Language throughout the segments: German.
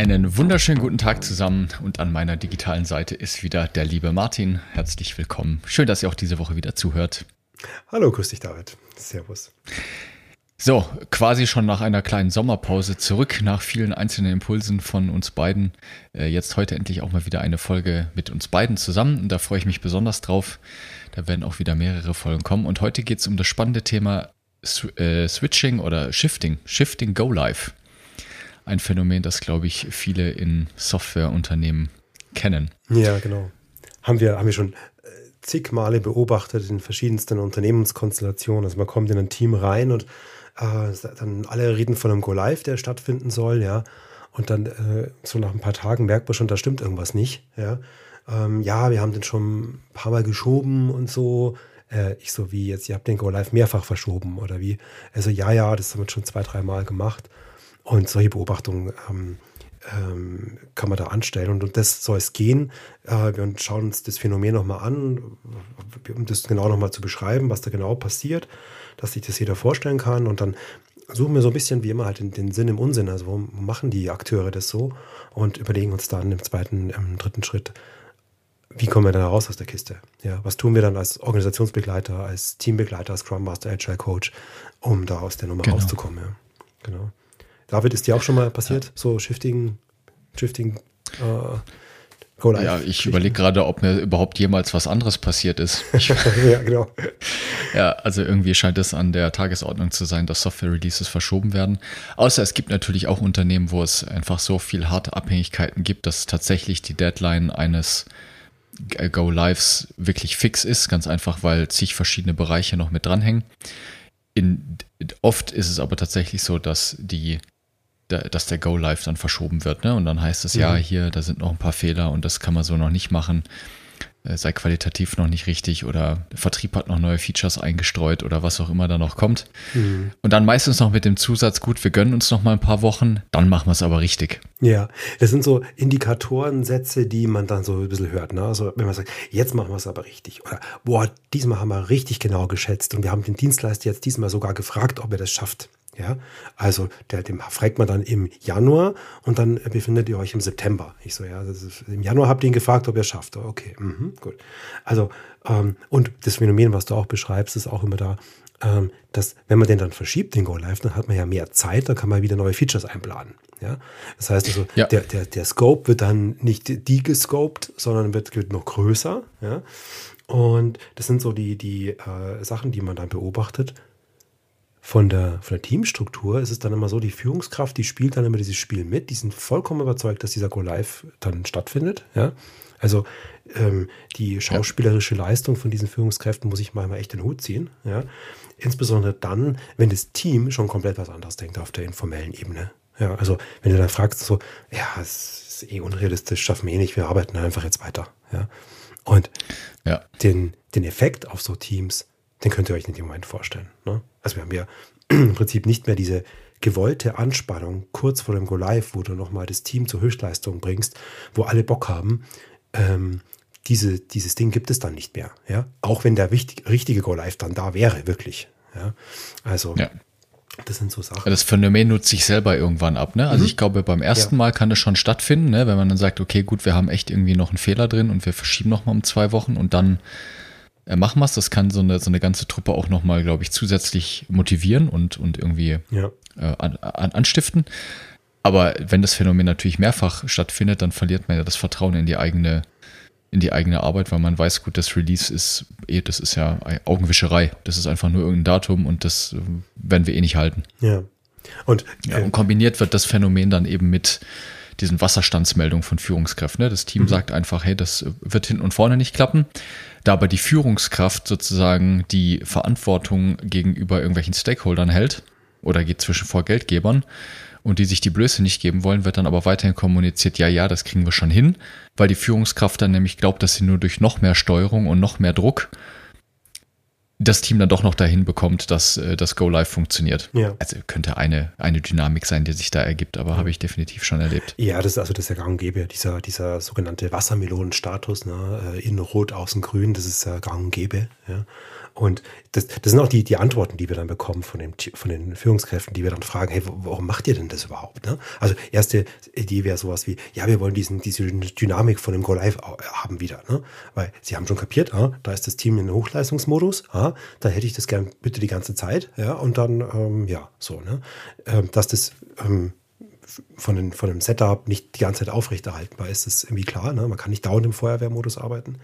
Einen wunderschönen guten Tag zusammen und an meiner digitalen Seite ist wieder der liebe Martin. Herzlich willkommen. Schön, dass ihr auch diese Woche wieder zuhört. Hallo, grüß dich, David. Servus. So, quasi schon nach einer kleinen Sommerpause zurück, nach vielen einzelnen Impulsen von uns beiden. Äh, jetzt heute endlich auch mal wieder eine Folge mit uns beiden zusammen und da freue ich mich besonders drauf. Da werden auch wieder mehrere Folgen kommen und heute geht es um das spannende Thema äh, Switching oder Shifting, Shifting Go Live ein Phänomen, das, glaube ich, viele in Softwareunternehmen kennen. Ja, genau. Haben wir, haben wir schon äh, zig Male beobachtet in verschiedensten Unternehmenskonstellationen. Also man kommt in ein Team rein und äh, dann alle reden von einem Go-Live, der stattfinden soll, ja. Und dann äh, so nach ein paar Tagen merkt man schon, da stimmt irgendwas nicht, ja. Ähm, ja, wir haben den schon ein paar Mal geschoben und so. Äh, ich so wie jetzt, ihr habt den Go-Live mehrfach verschoben oder wie? Also ja, ja, das haben wir schon zwei, drei Mal gemacht. Und solche Beobachtungen ähm, ähm, kann man da anstellen. Und, und das soll es gehen. Äh, wir schauen uns das Phänomen nochmal an, um das genau nochmal zu beschreiben, was da genau passiert, dass sich das jeder vorstellen kann. Und dann suchen wir so ein bisschen wie immer halt den, den Sinn im Unsinn. Also wo machen die Akteure das so? Und überlegen uns dann im zweiten, im dritten Schritt, wie kommen wir dann raus aus der Kiste? Ja, was tun wir dann als Organisationsbegleiter, als Teambegleiter, als Scrum Master, Agile Coach, um da aus der Nummer genau. rauszukommen? Ja. Genau. David, ist dir auch schon mal passiert? Ja. So Shifting, Shifting, äh. Ja, ich überlege gerade, ob mir überhaupt jemals was anderes passiert ist. ja, genau. Ja, also irgendwie scheint es an der Tagesordnung zu sein, dass Software-Releases verschoben werden. Außer es gibt natürlich auch Unternehmen, wo es einfach so viel harte Abhängigkeiten gibt, dass tatsächlich die Deadline eines Go Lives wirklich fix ist. Ganz einfach, weil zig verschiedene Bereiche noch mit dranhängen. In, oft ist es aber tatsächlich so, dass die dass der Go Live dann verschoben wird. Ne? Und dann heißt es, mhm. ja, hier, da sind noch ein paar Fehler und das kann man so noch nicht machen. Äh, sei qualitativ noch nicht richtig oder der Vertrieb hat noch neue Features eingestreut oder was auch immer da noch kommt. Mhm. Und dann meistens noch mit dem Zusatz, gut, wir gönnen uns noch mal ein paar Wochen, dann machen wir es aber richtig. Ja, das sind so Indikatorensätze, die man dann so ein bisschen hört. Ne? Also wenn man sagt, jetzt machen wir es aber richtig. Oder, boah, diesmal haben wir richtig genau geschätzt und wir haben den Dienstleister jetzt diesmal sogar gefragt, ob er das schafft. Ja, also der, dem fragt man dann im Januar und dann befindet ihr euch im September. Ich so, ja, ist, im Januar habt ihr ihn gefragt, ob er schafft. Okay, mhm, gut. Also, ähm, und das Phänomen, was du auch beschreibst, ist auch immer da, ähm, dass wenn man den dann verschiebt, den Go Live, dann hat man ja mehr Zeit, dann kann man wieder neue Features einplanen. Ja, das heißt also, ja. der, der, der Scope wird dann nicht degescoped, sondern wird, wird noch größer. Ja, und das sind so die, die äh, Sachen, die man dann beobachtet von der, von der Teamstruktur ist es dann immer so, die Führungskraft, die spielt dann immer dieses Spiel mit. Die sind vollkommen überzeugt, dass dieser Go Live dann stattfindet. Ja? Also ähm, die schauspielerische Leistung von diesen Führungskräften muss ich mal echt den Hut ziehen. Ja? Insbesondere dann, wenn das Team schon komplett was anderes denkt auf der informellen Ebene. Ja, also wenn du dann fragst, so, ja, es ist eh unrealistisch, schaffen wir eh nicht, wir arbeiten einfach jetzt weiter. Ja? Und ja. Den, den Effekt auf so Teams, den könnt ihr euch in dem Moment vorstellen. Ne? Also wir haben ja im Prinzip nicht mehr diese gewollte Anspannung kurz vor dem Go Live, wo du nochmal das Team zur Höchstleistung bringst, wo alle Bock haben. Ähm, diese, dieses Ding gibt es dann nicht mehr. Ja? Auch wenn der wichtig, richtige Go Live dann da wäre, wirklich. Ja? Also ja. Das sind so Sachen. Das Phänomen nutzt sich selber irgendwann ab. Ne? Also mhm. ich glaube, beim ersten ja. Mal kann das schon stattfinden, ne? wenn man dann sagt, okay, gut, wir haben echt irgendwie noch einen Fehler drin und wir verschieben nochmal um zwei Wochen und dann äh, machen es. Das kann so eine, so eine ganze Truppe auch nochmal, glaube ich, zusätzlich motivieren und, und irgendwie ja. äh, an, an, anstiften. Aber wenn das Phänomen natürlich mehrfach stattfindet, dann verliert man ja das Vertrauen in die eigene, in die eigene Arbeit, weil man weiß, gut, das Release ist eh, das ist ja Augenwischerei. Das ist einfach nur irgendein Datum und das äh, werden wir eh nicht halten. Ja. Und, ja, und kombiniert wird das Phänomen dann eben mit diesen Wasserstandsmeldungen von Führungskräften. Ne? Das Team mhm. sagt einfach, hey, das wird hinten und vorne nicht klappen. Da aber die Führungskraft sozusagen die Verantwortung gegenüber irgendwelchen Stakeholdern hält oder geht zwischen vor Geldgebern und die sich die Blöße nicht geben wollen, wird dann aber weiterhin kommuniziert, ja, ja, das kriegen wir schon hin, weil die Führungskraft dann nämlich glaubt, dass sie nur durch noch mehr Steuerung und noch mehr Druck das Team dann doch noch dahin bekommt, dass äh, das Go Live funktioniert. Ja. Also könnte eine, eine Dynamik sein, die sich da ergibt, aber ja. habe ich definitiv schon erlebt. Ja, das ist also das ist ja gang und gäbe, dieser, dieser sogenannte Wassermelonenstatus, ne? Äh, innen rot, außen grün, das ist ja gang und gäbe. Ja. Und das, das sind auch die, die Antworten, die wir dann bekommen von, dem, von den Führungskräften, die wir dann fragen, hey, warum macht ihr denn das überhaupt? Ne? Also erste Idee wäre sowas wie, ja, wir wollen diesen, diese Dynamik von dem Go Live haben wieder. Ne? Weil sie haben schon kapiert, ah, da ist das Team in Hochleistungsmodus, ah, da hätte ich das gern bitte die ganze Zeit. Ja, und dann, ähm, ja, so, ne? Ähm, dass das ähm, von, den, von dem Setup nicht die ganze Zeit aufrechterhaltenbar ist, ist irgendwie klar. Ne? Man kann nicht dauernd im Feuerwehrmodus arbeiten.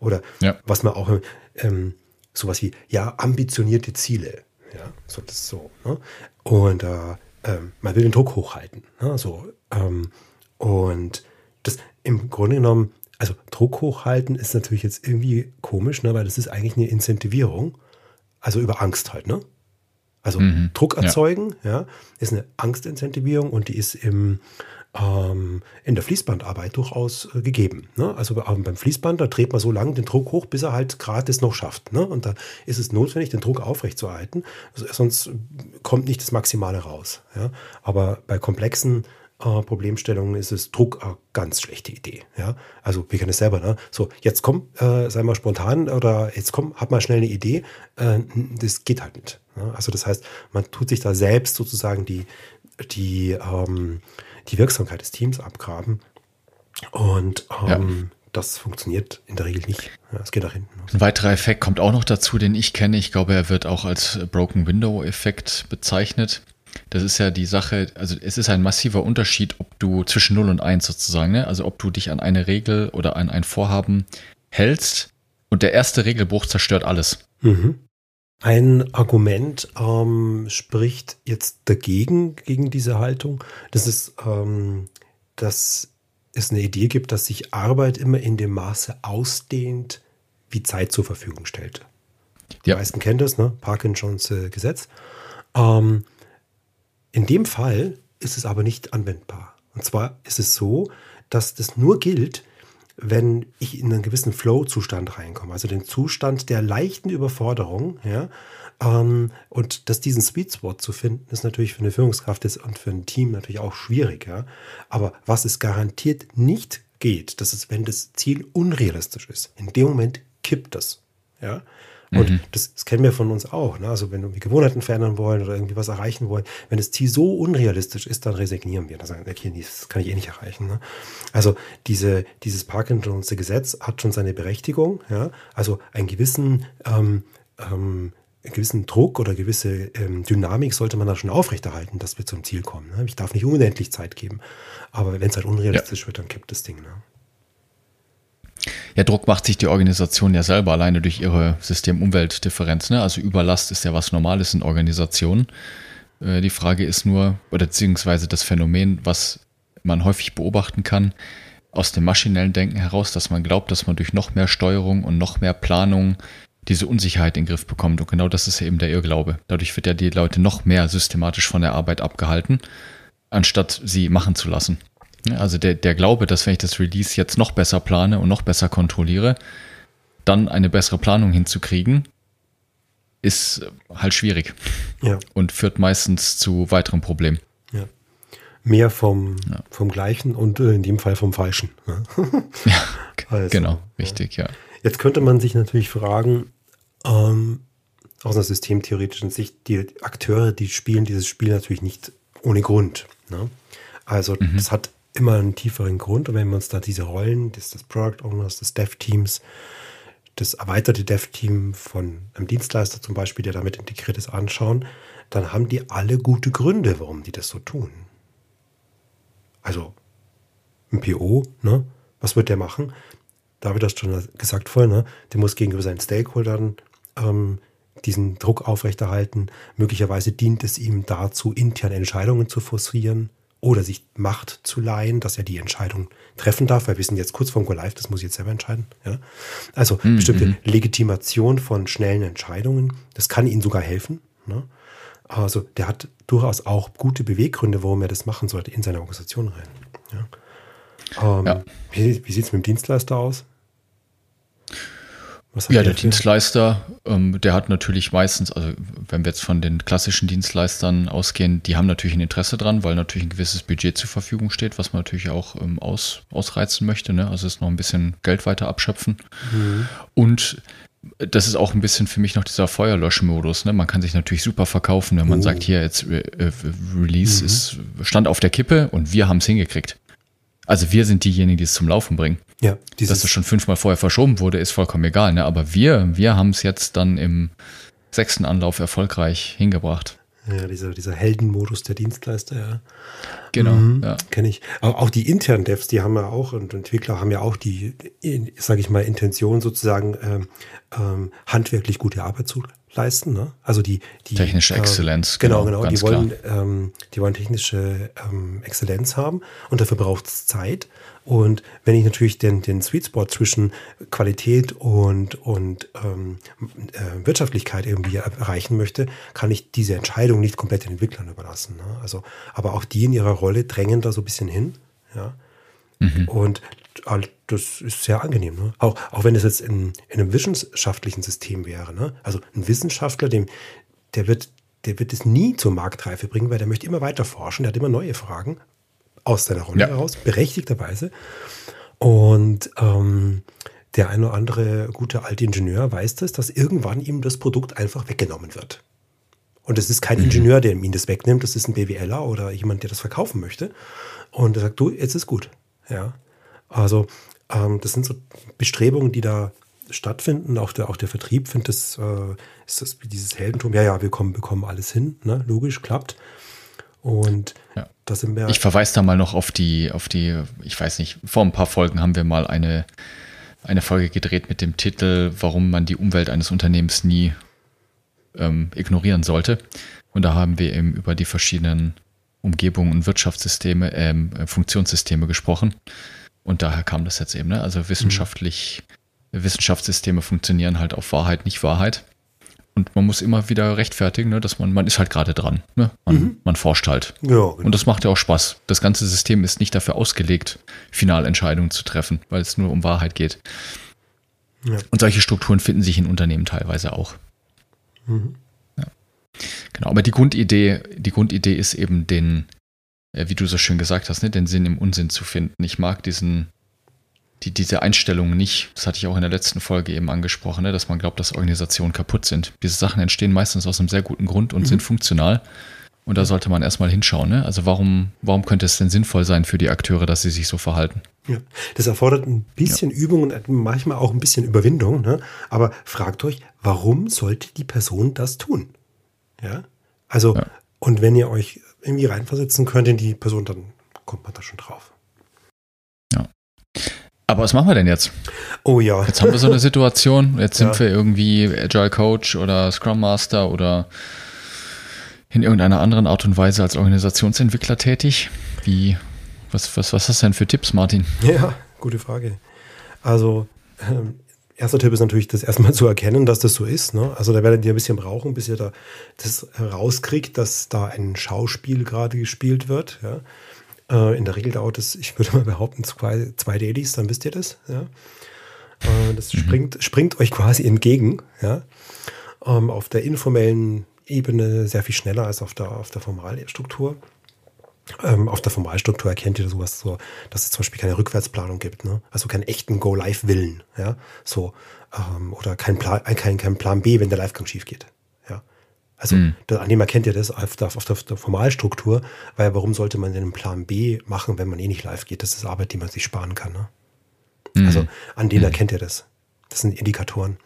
Oder ja. was man auch ähm, sowas wie, ja, ambitionierte Ziele. Ja, so das so. Ne? Und äh, ähm, man will den Druck hochhalten. Ne? So, ähm, und das im Grunde genommen, also Druck hochhalten ist natürlich jetzt irgendwie komisch, ne? weil das ist eigentlich eine Incentivierung. Also über Angst halt, ne? Also mhm, Druck erzeugen, ja. ja. ist eine Angstincentivierung und die ist im ähm, in der Fließbandarbeit durchaus äh, gegeben. Ne? Also ähm, beim Fließband, da dreht man so lange den Druck hoch, bis er halt gerade es noch schafft. Ne? Und da ist es notwendig, den Druck aufrechtzuerhalten, also, sonst kommt nicht das Maximale raus. Ja? Aber bei komplexen äh, Problemstellungen ist es Druck eine ganz schlechte Idee. Ja? Also wir kennen es selber. Ne? So, jetzt komm, äh, sei mal spontan oder jetzt komm, hab mal schnell eine Idee. Äh, das geht halt nicht. Ne? Also das heißt, man tut sich da selbst sozusagen die, die ähm, die Wirksamkeit des Teams abgraben. Und ähm, ja. das funktioniert in der Regel nicht. Es geht nach hinten. Ein weiterer Effekt kommt auch noch dazu, den ich kenne. Ich glaube, er wird auch als Broken Window Effekt bezeichnet. Das ist ja die Sache, also es ist ein massiver Unterschied, ob du zwischen 0 und 1 sozusagen, ne? also ob du dich an eine Regel oder an ein Vorhaben hältst und der erste Regelbruch zerstört alles. Mhm. Ein Argument ähm, spricht jetzt dagegen, gegen diese Haltung. Das ist, ähm, dass es eine Idee gibt, dass sich Arbeit immer in dem Maße ausdehnt, wie Zeit zur Verfügung stellt. Die ja. meisten kennen das, ne? Parkinsons äh, Gesetz. Ähm, in dem Fall ist es aber nicht anwendbar. Und zwar ist es so, dass das nur gilt, wenn ich in einen gewissen Flow-Zustand reinkomme, also den Zustand der leichten Überforderung, ja, ähm, und dass diesen Sweet Spot zu finden, ist natürlich für eine Führungskraft ist und für ein Team natürlich auch schwierig, ja. Aber was es garantiert nicht geht, das ist, wenn das Ziel unrealistisch ist. In dem Moment kippt das, ja. Und mhm. das, das, kennen wir von uns auch. Ne? Also wenn wir Gewohnheiten verändern wollen oder irgendwie was erreichen wollen, wenn das Ziel so unrealistisch ist, dann resignieren wir. Dann sagen wir, okay, das kann ich eh nicht erreichen. Ne? Also diese, dieses Parkinson's Gesetz hat schon seine Berechtigung. Ja? Also einen gewissen, ähm, ähm, gewissen Druck oder gewisse ähm, Dynamik sollte man da schon aufrechterhalten, dass wir zum Ziel kommen. Ne? Ich darf nicht unendlich Zeit geben. Aber wenn es halt unrealistisch ja. wird, dann kippt das Ding. Ne? Ja, Druck macht sich die Organisation ja selber alleine durch ihre System-Umwelt-Differenz. Ne? Also Überlast ist ja was Normales in Organisationen. Äh, die Frage ist nur, oder beziehungsweise das Phänomen, was man häufig beobachten kann, aus dem maschinellen Denken heraus, dass man glaubt, dass man durch noch mehr Steuerung und noch mehr Planung diese Unsicherheit in den Griff bekommt. Und genau das ist ja eben der Irrglaube. Dadurch wird ja die Leute noch mehr systematisch von der Arbeit abgehalten, anstatt sie machen zu lassen. Also der, der Glaube, dass wenn ich das Release jetzt noch besser plane und noch besser kontrolliere, dann eine bessere Planung hinzukriegen, ist halt schwierig. Ja. Und führt meistens zu weiteren Problemen. Ja. Mehr vom, ja. vom Gleichen und äh, in dem Fall vom Falschen. ja, also, genau, richtig, ja. Jetzt könnte man sich natürlich fragen, ähm, aus einer systemtheoretischen Sicht, die Akteure, die spielen dieses Spiel natürlich nicht ohne Grund. Ne? Also mhm. das hat immer einen tieferen Grund. Und wenn wir uns da diese Rollen des, des Product Owners, des Dev-Teams, das erweiterte Dev-Team von einem Dienstleister zum Beispiel, der damit integriert ist, anschauen, dann haben die alle gute Gründe, warum die das so tun. Also ein PO, ne? was wird der machen? David hat schon gesagt vorhin, ne? der muss gegenüber seinen Stakeholdern ähm, diesen Druck aufrechterhalten. Möglicherweise dient es ihm dazu, interne Entscheidungen zu forcieren oder sich Macht zu leihen, dass er die Entscheidung treffen darf, weil wir sind jetzt kurz vorm Go Live, das muss ich jetzt selber entscheiden. Ja? Also mhm. bestimmte mhm. Legitimation von schnellen Entscheidungen, das kann ihnen sogar helfen. Ne? Also der hat durchaus auch gute Beweggründe, warum er das machen sollte in seine Organisation rein. Ja? Ähm, ja. Wie, wie sieht es mit dem Dienstleister aus? Ja, der, der Dienstleister, ähm, der hat natürlich meistens, also wenn wir jetzt von den klassischen Dienstleistern ausgehen, die haben natürlich ein Interesse dran, weil natürlich ein gewisses Budget zur Verfügung steht, was man natürlich auch ähm, aus, ausreizen möchte. Ne? Also ist noch ein bisschen Geld weiter abschöpfen. Mhm. Und das ist auch ein bisschen für mich noch dieser Feuerlöschmodus. Ne? Man kann sich natürlich super verkaufen, wenn man oh. sagt, hier jetzt äh, Release mhm. ist, stand auf der Kippe und wir haben es hingekriegt. Also wir sind diejenigen, die es zum Laufen bringen. Ja, Dass es schon fünfmal vorher verschoben wurde, ist vollkommen egal. Ne? Aber wir, wir haben es jetzt dann im sechsten Anlauf erfolgreich hingebracht. Ja, dieser, dieser Heldenmodus der Dienstleister, ja. Genau, mhm, ja. Kenne ich. Auch, auch die internen Devs, die haben ja auch, und Entwickler haben ja auch die, sage ich mal, Intention sozusagen, ähm, ähm, handwerklich gute Arbeit zu leisten. Ne? Also die, die technische äh, Exzellenz. Genau, genau. genau. Die wollen, ähm, die wollen technische ähm, Exzellenz haben und dafür braucht es Zeit. Und wenn ich natürlich den, den Sweet Spot zwischen Qualität und, und ähm, äh, Wirtschaftlichkeit irgendwie erreichen möchte, kann ich diese Entscheidung nicht komplett den Entwicklern überlassen. Ne? Also, aber auch die in ihrer Rolle drängen da so ein bisschen hin. Ja. Mhm. Und das ist sehr angenehm. Ne? Auch, auch wenn es jetzt in, in einem wissenschaftlichen System wäre. Ne? Also ein Wissenschaftler, dem, der wird der wird es nie zur Marktreife bringen, weil der möchte immer weiter forschen, der hat immer neue Fragen aus seiner Rolle ja. heraus, berechtigterweise. Und ähm, der ein oder andere gute alte Ingenieur weiß das, dass irgendwann ihm das Produkt einfach weggenommen wird. Und es ist kein mhm. Ingenieur, der ihm das wegnimmt, das ist ein BWLer oder jemand, der das verkaufen möchte. Und er sagt, du, jetzt ist gut. Ja. Also, ähm, das sind so Bestrebungen, die da stattfinden. Auch der, auch der Vertrieb findet das, äh, ist das dieses Heldentum. Ja, ja, wir kommen, bekommen alles hin. Ne? Logisch, klappt. Und ja. das sind wir. Ich verweise da mal noch auf die, auf die, ich weiß nicht, vor ein paar Folgen haben wir mal eine, eine Folge gedreht mit dem Titel, warum man die Umwelt eines Unternehmens nie ähm, ignorieren sollte. Und da haben wir eben über die verschiedenen Umgebungen und Wirtschaftssysteme, ähm, Funktionssysteme gesprochen. Und daher kam das jetzt eben. Ne? Also wissenschaftlich, mhm. Wissenschaftssysteme funktionieren halt auf Wahrheit, nicht Wahrheit. Und man muss immer wieder rechtfertigen, ne, dass man, man ist halt gerade dran. Ne? Man, mhm. man forscht halt. Ja, genau. Und das macht ja auch Spaß. Das ganze System ist nicht dafür ausgelegt, Finalentscheidungen zu treffen, weil es nur um Wahrheit geht. Ja. Und solche Strukturen finden sich in Unternehmen teilweise auch. Mhm. Ja. Genau, aber die Grundidee, die Grundidee ist eben den, wie du so schön gesagt hast, ne, den Sinn im Unsinn zu finden. Ich mag diesen, die, diese Einstellung nicht, das hatte ich auch in der letzten Folge eben angesprochen, ne, dass man glaubt, dass Organisationen kaputt sind. Diese Sachen entstehen meistens aus einem sehr guten Grund und mhm. sind funktional. Und da sollte man erstmal hinschauen. Ne? Also warum, warum könnte es denn sinnvoll sein für die Akteure, dass sie sich so verhalten? Ja, das erfordert ein bisschen ja. Übung und manchmal auch ein bisschen Überwindung. Ne? Aber fragt euch, warum sollte die Person das tun? Ja, also ja. und wenn ihr euch irgendwie reinversetzen könnt in die Person, dann kommt man da schon drauf. Aber was machen wir denn jetzt? Oh ja. Jetzt haben wir so eine Situation. Jetzt sind ja. wir irgendwie Agile Coach oder Scrum Master oder in irgendeiner anderen Art und Weise als Organisationsentwickler tätig. Wie, was, was, was hast du denn für Tipps, Martin? Ja, gute Frage. Also, ähm, erster Tipp ist natürlich, das erstmal zu erkennen, dass das so ist. Ne? Also, da werdet ihr ein bisschen brauchen, bis ihr da das rauskriegt, dass da ein Schauspiel gerade gespielt wird. Ja? Äh, in der Regel dauert es, ich würde mal behaupten, zwei, zwei Dailies, dann wisst ihr das. Ja? Äh, das mhm. springt, springt euch quasi entgegen. Ja? Ähm, auf der informellen Ebene sehr viel schneller als auf der, auf der Formalstruktur. Ähm, auf der Formalstruktur erkennt ihr sowas so, dass es zum Beispiel keine Rückwärtsplanung gibt, ne? also keinen echten Go-Live-Willen, ja, so, ähm, oder kein Plan, kein, kein Plan B, wenn der Livegang schief geht. Also mhm. da, an dem erkennt ihr das auf der, auf der, Formalstruktur, weil warum sollte man denn einen Plan B machen, wenn man eh nicht live geht? Das ist Arbeit, die man sich sparen kann. Ne? Mhm. Also an denen mhm. erkennt ihr das. Das sind Indikatoren.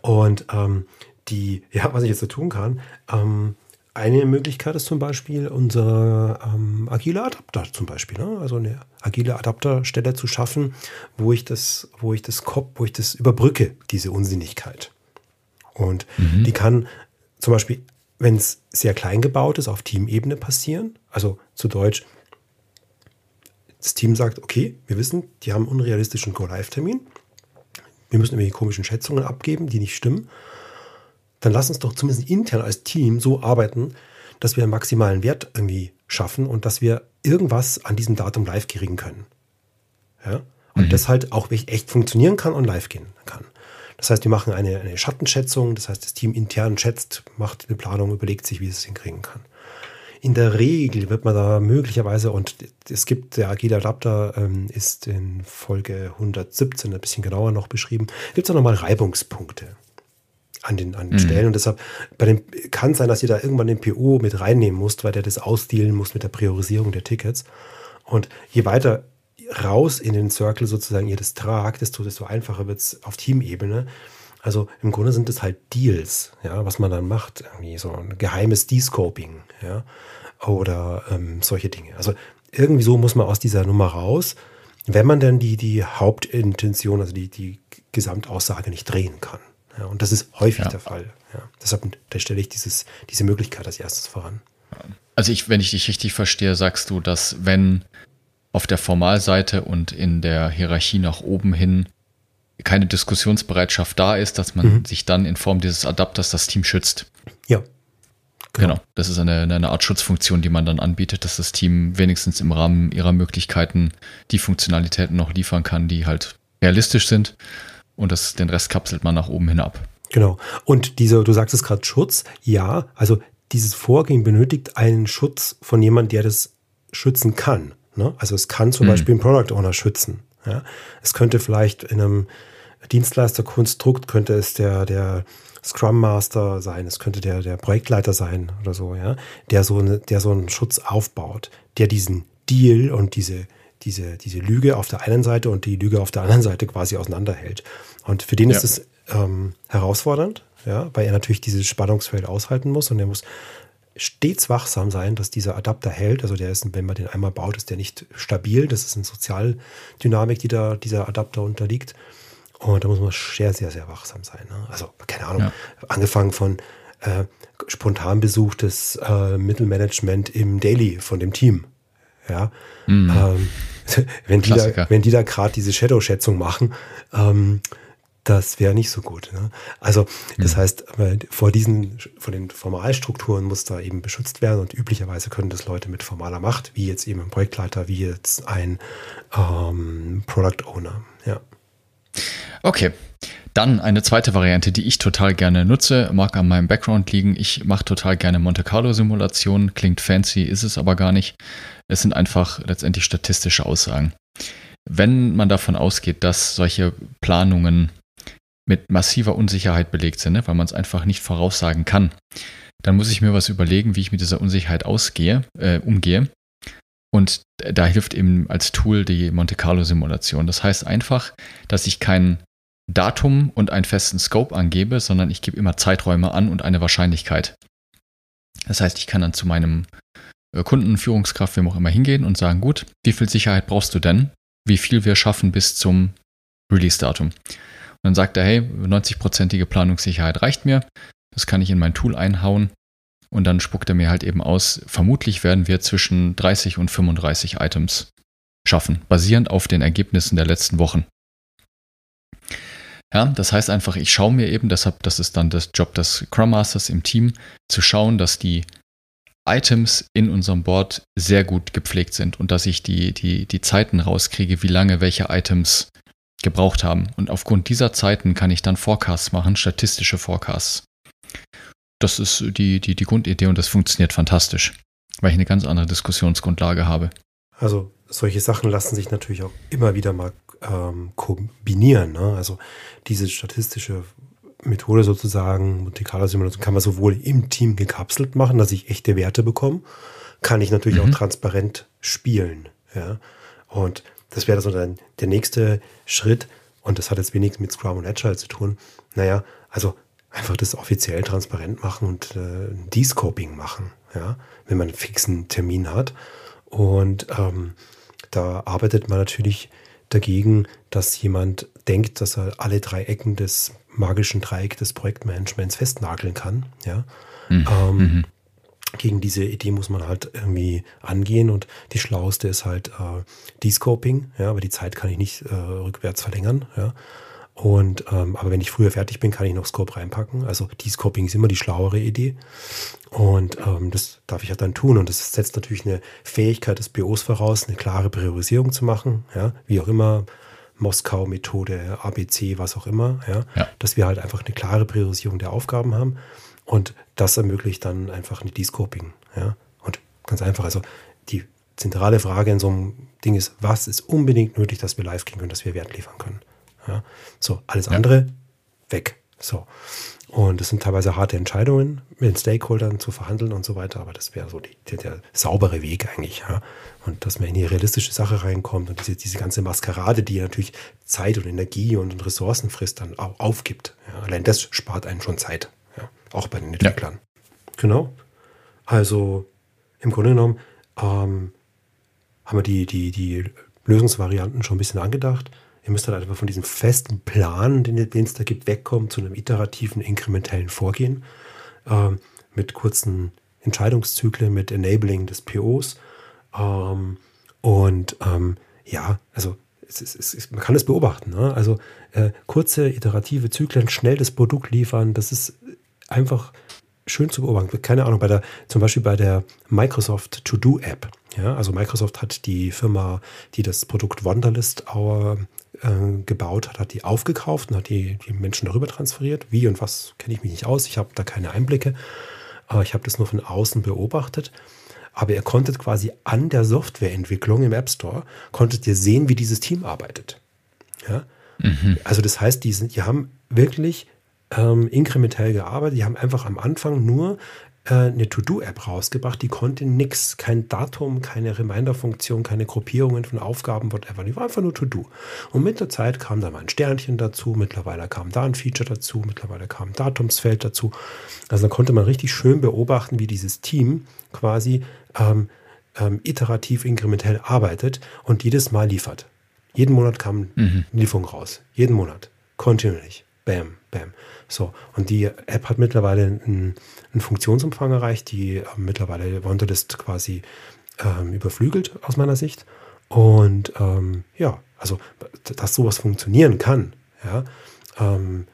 Und ähm, die, ja, was ich jetzt so tun kann, ähm, eine Möglichkeit ist zum Beispiel unser ähm, agile Adapter zum Beispiel. Ne? Also eine agile Adapterstelle zu schaffen, wo ich das, wo ich das Kopf, wo ich das überbrücke, diese Unsinnigkeit. Und mhm. die kann zum Beispiel, wenn es sehr klein gebaut ist, auf Teamebene passieren. Also zu Deutsch, Das Team sagt, okay, wir wissen, die haben einen unrealistischen Go-Live-Termin. Wir müssen irgendwelche komischen Schätzungen abgeben, die nicht stimmen. Dann lass uns doch zumindest intern als Team so arbeiten, dass wir einen maximalen Wert irgendwie schaffen und dass wir irgendwas an diesem Datum live kriegen können. Ja? Und mhm. das halt auch echt funktionieren kann und live gehen kann. Das heißt, wir machen eine, eine Schattenschätzung, das heißt, das Team intern schätzt, macht eine Planung, überlegt sich, wie es hinkriegen kann. In der Regel wird man da möglicherweise, und es gibt, der agile Adapter ähm, ist in Folge 117 ein bisschen genauer noch beschrieben, gibt es auch nochmal Reibungspunkte an den, an den mhm. Stellen. Und deshalb bei dem, kann sein, dass ihr da irgendwann den PO mit reinnehmen musst, weil der das ausdealen muss mit der Priorisierung der Tickets. Und je weiter raus in den Circle sozusagen ihr das tragt, desto, desto einfacher wird es auf Teamebene. Also im Grunde sind es halt Deals, ja, was man dann macht, irgendwie so ein geheimes Descoping, ja oder ähm, solche Dinge. Also irgendwie so muss man aus dieser Nummer raus, wenn man dann die, die Hauptintention, also die, die Gesamtaussage nicht drehen kann. Ja, und das ist häufig ja. der Fall. Ja. Deshalb stelle ich dieses, diese Möglichkeit als erstes voran. Also ich, wenn ich dich richtig verstehe, sagst du, dass wenn auf der Formalseite und in der Hierarchie nach oben hin keine Diskussionsbereitschaft da ist, dass man mhm. sich dann in Form dieses Adapters das Team schützt. Ja, Genau. genau. Das ist eine, eine Art Schutzfunktion, die man dann anbietet, dass das Team wenigstens im Rahmen ihrer Möglichkeiten die Funktionalitäten noch liefern kann, die halt realistisch sind. Und das, den Rest kapselt man nach oben hin ab. Genau. Und diese, du sagst es gerade Schutz. Ja, also dieses Vorgehen benötigt einen Schutz von jemandem, der das schützen kann. Ne? Also es kann zum mhm. Beispiel ein Product Owner schützen. Ja? Es könnte vielleicht in einem Dienstleisterkonstrukt könnte es der, der Scrum Master sein, es könnte der, der Projektleiter sein oder so, ja, der so, eine, der so einen Schutz aufbaut, der diesen Deal und diese, diese, diese Lüge auf der einen Seite und die Lüge auf der anderen Seite quasi auseinanderhält. Und für den ja. ist es ähm, herausfordernd, ja, weil er natürlich dieses Spannungsfeld aushalten muss und er muss stets wachsam sein, dass dieser Adapter hält. Also der ist, wenn man den einmal baut, ist der nicht stabil. Das ist eine Sozialdynamik, die da dieser Adapter unterliegt. Und da muss man sehr, sehr, sehr wachsam sein. Ne? Also, keine Ahnung, ja. angefangen von äh, Spontanbesuch des äh, Mittelmanagement im Daily von dem Team. Ja. Mhm. Ähm, wenn, die da, wenn die da gerade diese Shadow-Schätzung machen, ähm, das wäre nicht so gut. Ne? Also, das mhm. heißt, vor diesen, vor den Formalstrukturen muss da eben beschützt werden und üblicherweise können das Leute mit formaler Macht, wie jetzt eben ein Projektleiter, wie jetzt ein ähm, Product Owner. Ja. Okay. Dann eine zweite Variante, die ich total gerne nutze, mag an meinem Background liegen. Ich mache total gerne Monte Carlo Simulationen. Klingt fancy, ist es aber gar nicht. Es sind einfach letztendlich statistische Aussagen. Wenn man davon ausgeht, dass solche Planungen mit massiver Unsicherheit belegt sind, ne, weil man es einfach nicht voraussagen kann, dann muss ich mir was überlegen, wie ich mit dieser Unsicherheit ausgehe, äh, umgehe. Und da hilft eben als Tool die Monte Carlo Simulation. Das heißt einfach, dass ich kein Datum und einen festen Scope angebe, sondern ich gebe immer Zeiträume an und eine Wahrscheinlichkeit. Das heißt, ich kann dann zu meinem äh, Kunden, Führungskraft, wem auch immer hingehen und sagen, gut, wie viel Sicherheit brauchst du denn? Wie viel wir schaffen bis zum Release-Datum? Und dann sagt er, hey, 90-prozentige Planungssicherheit reicht mir. Das kann ich in mein Tool einhauen und dann spuckt er mir halt eben aus, vermutlich werden wir zwischen 30 und 35 Items schaffen, basierend auf den Ergebnissen der letzten Wochen. Ja, das heißt einfach, ich schaue mir eben, deshalb, das ist dann das Job des Scrum Masters im Team, zu schauen, dass die Items in unserem Board sehr gut gepflegt sind und dass ich die, die, die Zeiten rauskriege, wie lange welche Items gebraucht haben. Und aufgrund dieser Zeiten kann ich dann Forecasts machen, statistische Forecasts das ist die, die, die Grundidee und das funktioniert fantastisch, weil ich eine ganz andere Diskussionsgrundlage habe. Also solche Sachen lassen sich natürlich auch immer wieder mal ähm, kombinieren. Ne? Also diese statistische Methode sozusagen, Monte Carlo Simulation, kann man sowohl im Team gekapselt machen, dass ich echte Werte bekomme, kann ich natürlich mhm. auch transparent spielen. Ja? Und das wäre so dann der nächste Schritt. Und das hat jetzt wenig mit Scrum und Agile zu tun. Naja, also einfach das offiziell transparent machen und äh, Descoping machen, ja, wenn man einen fixen Termin hat. Und ähm, da arbeitet man natürlich dagegen, dass jemand denkt, dass er alle drei Ecken des magischen Dreiecks des Projektmanagements festnageln kann. Ja. Mhm. Ähm, mhm. gegen diese Idee muss man halt irgendwie angehen und die schlauste ist halt äh, Descoping, ja, aber die Zeit kann ich nicht äh, rückwärts verlängern, ja. Und ähm, aber wenn ich früher fertig bin, kann ich noch Scope reinpacken. Also Descoping ist immer die schlauere Idee. Und ähm, das darf ich ja dann tun. Und das setzt natürlich eine Fähigkeit des BOs voraus, eine klare Priorisierung zu machen, ja, wie auch immer, Moskau-Methode, ABC, was auch immer, ja? ja, dass wir halt einfach eine klare Priorisierung der Aufgaben haben. Und das ermöglicht dann einfach ein Descoping. Ja? Und ganz einfach, also die zentrale Frage in so einem Ding ist, was ist unbedingt nötig, dass wir live gehen können, dass wir Wert liefern können. Ja? So, alles ja. andere weg. So. Und das sind teilweise harte Entscheidungen, mit den Stakeholdern zu verhandeln und so weiter, aber das wäre so die, der, der, saubere Weg eigentlich. Ja? Und dass man in die realistische Sache reinkommt und diese, diese ganze Maskerade, die natürlich Zeit und Energie und Ressourcen frisst, dann auch aufgibt. Ja? Allein das spart einen schon Zeit. Auch bei den Entwicklern. Ja. Genau. Also im Grunde genommen ähm, haben wir die, die, die Lösungsvarianten schon ein bisschen angedacht. Ihr müsst halt einfach von diesem festen Plan, den, es da gibt, wegkommen zu einem iterativen, inkrementellen Vorgehen ähm, mit kurzen Entscheidungszyklen, mit Enabling des POs. Ähm, und ähm, ja, also es ist, es ist, man kann es beobachten. Ne? Also äh, kurze iterative Zyklen, schnell das Produkt liefern, das ist einfach schön zu beobachten. Keine Ahnung, bei der, zum Beispiel bei der Microsoft To-Do App. Ja, also Microsoft hat die Firma, die das Produkt Wunderlist äh, gebaut hat, hat die aufgekauft und hat die, die Menschen darüber transferiert. Wie und was kenne ich mich nicht aus. Ich habe da keine Einblicke. Äh, ich habe das nur von außen beobachtet. Aber ihr konntet quasi an der Softwareentwicklung im App Store, konntet ihr sehen, wie dieses Team arbeitet. Ja? Mhm. Also das heißt, die, sind, die haben wirklich ähm, inkrementell gearbeitet. Die haben einfach am Anfang nur äh, eine To-Do-App rausgebracht, die konnte nichts, kein Datum, keine Reminder-Funktion, keine Gruppierungen von Aufgaben, whatever. Die war einfach nur To-Do. Und mit der Zeit kam da mal ein Sternchen dazu, mittlerweile kam da ein Feature dazu, mittlerweile kam ein Datumsfeld dazu. Also da konnte man richtig schön beobachten, wie dieses Team quasi ähm, ähm, iterativ, inkrementell arbeitet und jedes Mal liefert. Jeden Monat kam mhm. Lieferung raus. Jeden Monat. Kontinuierlich. Bam, bam. So, und die App hat mittlerweile einen, einen Funktionsumfang erreicht, die äh, mittlerweile Wunderlist quasi ähm, überflügelt aus meiner Sicht. Und ähm, ja, also, dass sowas funktionieren kann, ja, ähm,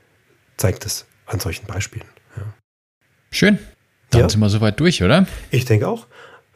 zeigt es an solchen Beispielen. Ja. Schön. Dann ja. sind wir soweit durch, oder? Ich denke auch.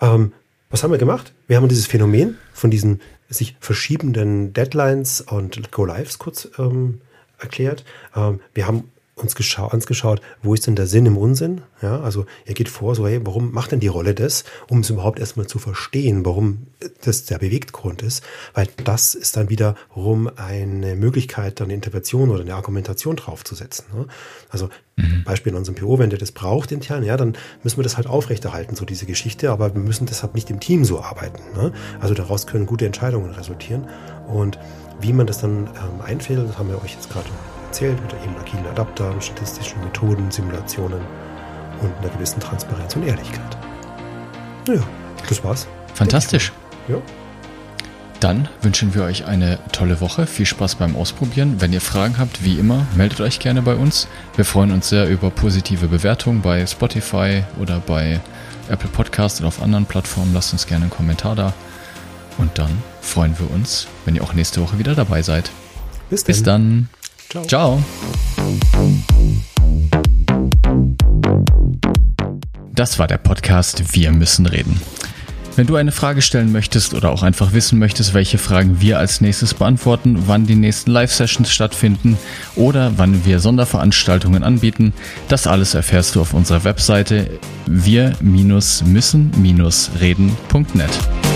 Ähm, was haben wir gemacht? Wir haben dieses Phänomen von diesen sich verschiebenden Deadlines und Go-Lives kurz ähm, erklärt. Ähm, wir haben uns angeschaut, wo ist denn der Sinn im Unsinn? Ja, also er geht vor, so, hey, warum macht denn die Rolle das, um es überhaupt erstmal zu verstehen, warum das der Bewegtgrund ist? Weil das ist dann wiederum eine Möglichkeit, dann eine Intervention oder eine Argumentation draufzusetzen. Ne? Also mhm. Beispiel in unserem PO, wenn der das braucht intern, ja, dann müssen wir das halt aufrechterhalten, so diese Geschichte, aber wir müssen deshalb nicht im Team so arbeiten. Ne? Also daraus können gute Entscheidungen resultieren. Und wie man das dann ähm, einfädelt, das haben wir euch jetzt gerade erzählt, mit eben agilen Adaptern, statistischen Methoden, Simulationen und einer gewissen Transparenz und Ehrlichkeit. Naja, das war's. Fantastisch. Ja. Dann wünschen wir euch eine tolle Woche. Viel Spaß beim Ausprobieren. Wenn ihr Fragen habt, wie immer, meldet euch gerne bei uns. Wir freuen uns sehr über positive Bewertungen bei Spotify oder bei Apple Podcast oder auf anderen Plattformen. Lasst uns gerne einen Kommentar da. Und dann freuen wir uns, wenn ihr auch nächste Woche wieder dabei seid. Bis, Bis dann. Ciao. Ciao. Das war der Podcast Wir müssen reden. Wenn du eine Frage stellen möchtest oder auch einfach wissen möchtest, welche Fragen wir als nächstes beantworten, wann die nächsten Live-Sessions stattfinden oder wann wir Sonderveranstaltungen anbieten, das alles erfährst du auf unserer Webseite wir-müssen-reden.net.